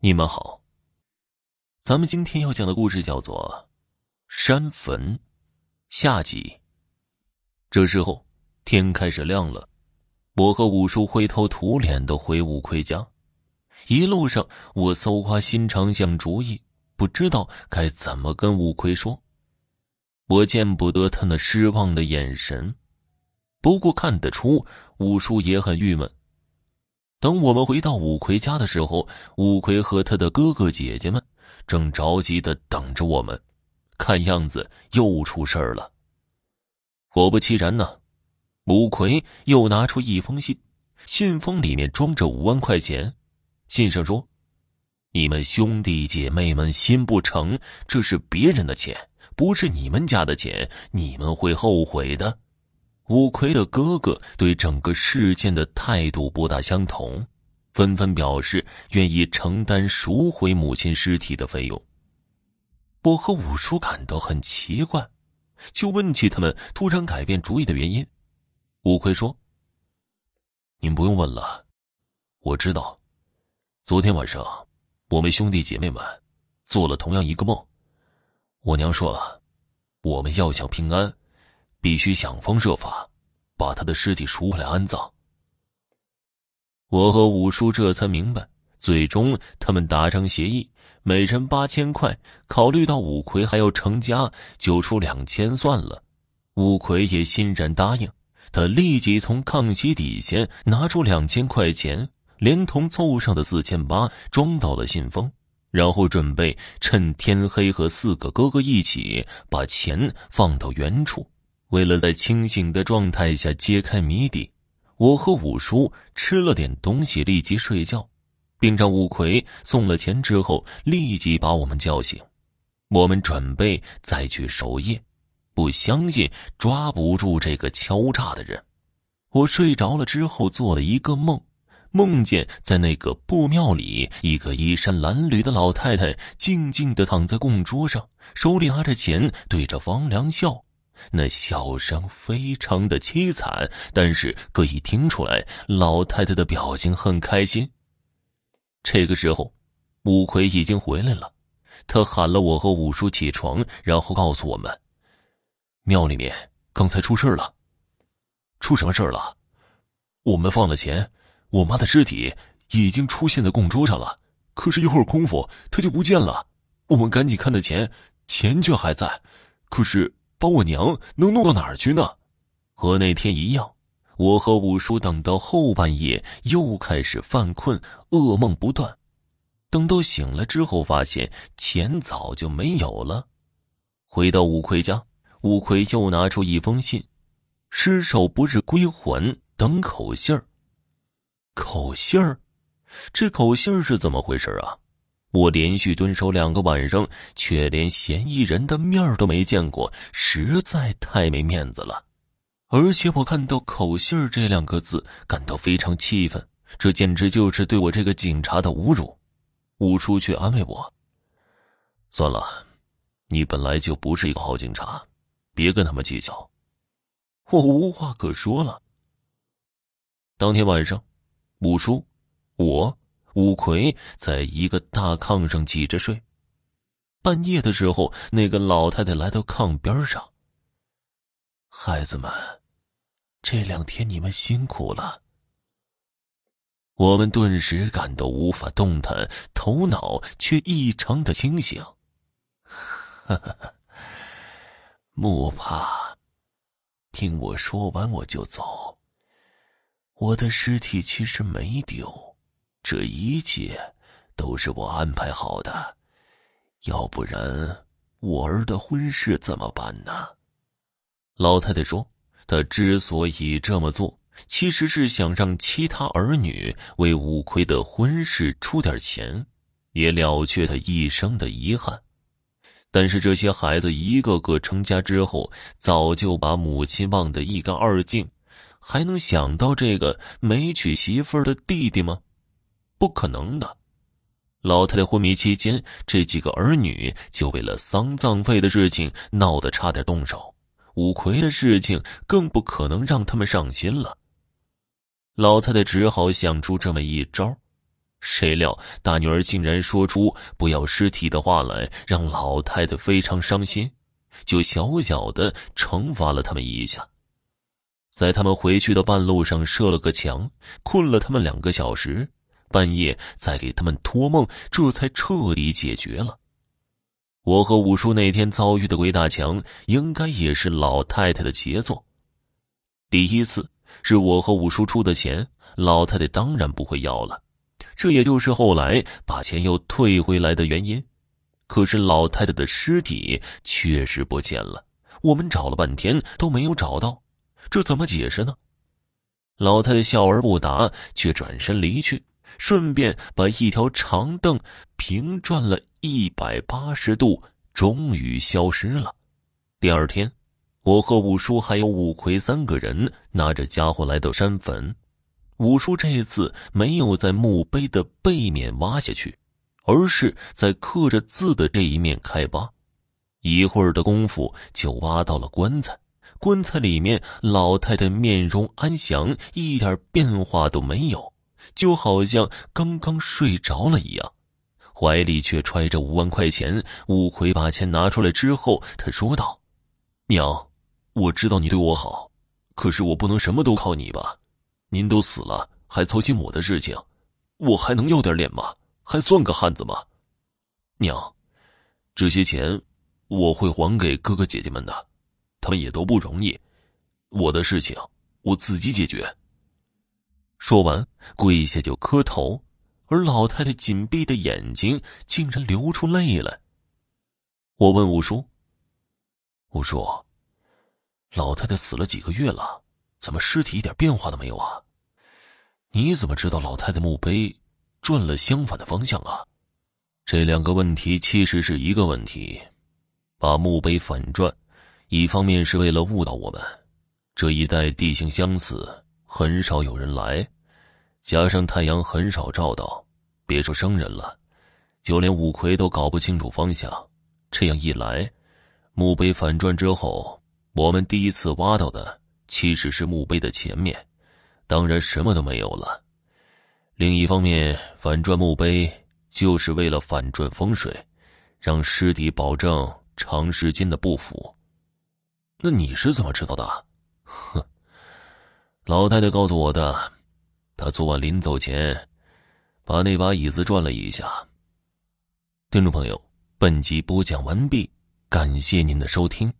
你们好，咱们今天要讲的故事叫做《山坟》下集。这时候天开始亮了，我和五叔灰头土脸的回五魁家。一路上，我搜刮心肠想主意，不知道该怎么跟五魁说。我见不得他那失望的眼神，不过看得出五叔也很郁闷。等我们回到五魁家的时候，五魁和他的哥哥姐姐们正着急的等着我们，看样子又出事儿了。果不其然呢，五魁又拿出一封信，信封里面装着五万块钱，信上说：“你们兄弟姐妹们心不诚，这是别人的钱，不是你们家的钱，你们会后悔的。”五魁的哥哥对整个事件的态度不大相同，纷纷表示愿意承担赎回母亲尸体的费用。我和五叔感到很奇怪，就问起他们突然改变主意的原因。五魁说：“您不用问了，我知道，昨天晚上我们兄弟姐妹们做了同样一个梦，我娘说了，我们要想平安。”必须想方设法把他的尸体赎回来安葬。我和五叔这才明白，最终他们达成协议，每人八千块。考虑到五魁还要成家，就出两千算了。五魁也欣然答应，他立即从炕席底下拿出两千块钱，连同凑上的四千八装到了信封，然后准备趁天黑和四个哥哥一起把钱放到原处。为了在清醒的状态下揭开谜底，我和五叔吃了点东西，立即睡觉，并让五魁送了钱之后立即把我们叫醒。我们准备再去守夜，不相信抓不住这个敲诈的人。我睡着了之后做了一个梦，梦见在那个布庙里，一个衣衫褴褛的老太太静静的躺在供桌上，手里拿着钱，对着房梁笑。那笑声非常的凄惨，但是可以听出来，老太太的表情很开心。这个时候，五魁已经回来了，他喊了我和五叔起床，然后告诉我们，庙里面刚才出事了。出什么事了？我们放了钱，我妈的尸体已经出现在供桌上了，可是，一会儿功夫，她就不见了。我们赶紧看的钱，钱却还在，可是。把我娘能弄到哪儿去呢？和那天一样，我和五叔等到后半夜又开始犯困，噩梦不断。等到醒了之后，发现钱早就没有了。回到五魁家，五魁又拿出一封信：“失手不日归还，等口信儿。”口信儿，这口信儿是怎么回事啊？我连续蹲守两个晚上，却连嫌疑人的面都没见过，实在太没面子了。而且我看到“口信儿”这两个字，感到非常气愤，这简直就是对我这个警察的侮辱。五叔却安慰我：“算了，你本来就不是一个好警察，别跟他们计较。”我无话可说了。当天晚上，五叔，我。五魁在一个大炕上挤着睡，半夜的时候，那个老太太来到炕边上。孩子们，这两天你们辛苦了。我们顿时感到无法动弹，头脑却异常的清醒。莫怕，听我说完我就走。我的尸体其实没丢。这一切都是我安排好的，要不然我儿的婚事怎么办呢？老太太说：“她之所以这么做，其实是想让其他儿女为五魁的婚事出点钱，也了却他一生的遗憾。但是这些孩子一个个成家之后，早就把母亲忘得一干二净，还能想到这个没娶媳妇的弟弟吗？”不可能的，老太太昏迷期间，这几个儿女就为了丧葬费的事情闹得差点动手。五魁的事情更不可能让他们上心了。老太太只好想出这么一招，谁料大女儿竟然说出不要尸体的话来，让老太太非常伤心，就小小的惩罚了他们一下。在他们回去的半路上设了个墙，困了他们两个小时，半夜再给他们托梦，这才彻底解决了。我和五叔那天遭遇的鬼打墙，应该也是老太太的杰作。第一次是我和五叔出的钱，老太太当然不会要了。这也就是后来把钱又退回来的原因。可是老太太的尸体确实不见了，我们找了半天都没有找到，这怎么解释呢？老太太笑而不答，却转身离去，顺便把一条长凳平转了一百八十度，终于消失了。第二天，我和五叔还有五魁三个人拿着家伙来到山坟。五叔这次没有在墓碑的背面挖下去，而是在刻着字的这一面开挖。一会儿的功夫，就挖到了棺材。棺材里面，老太太面容安详，一点变化都没有，就好像刚刚睡着了一样。怀里却揣着五万块钱。五魁把钱拿出来之后，他说道：“娘，我知道你对我好，可是我不能什么都靠你吧。”您都死了，还操心我的事情，我还能要点脸吗？还算个汉子吗？娘，这些钱我会还给哥哥姐姐们的，他们也都不容易。我的事情我自己解决。说完，跪下就磕头，而老太太紧闭的眼睛竟然流出泪来。我问五叔：“五叔，老太太死了几个月了？”怎么尸体一点变化都没有啊？你怎么知道老太太墓碑转了相反的方向啊？这两个问题其实是一个问题。把墓碑反转，一方面是为了误导我们，这一带地形相似，很少有人来，加上太阳很少照到，别说生人了，就连五魁都搞不清楚方向。这样一来，墓碑反转之后，我们第一次挖到的。其实是墓碑的前面，当然什么都没有了。另一方面，反转墓碑就是为了反转风水，让尸体保证长时间的不腐。那你是怎么知道的？哼，老太太告诉我的。她昨晚临走前，把那把椅子转了一下。听众朋友，本集播讲完毕，感谢您的收听。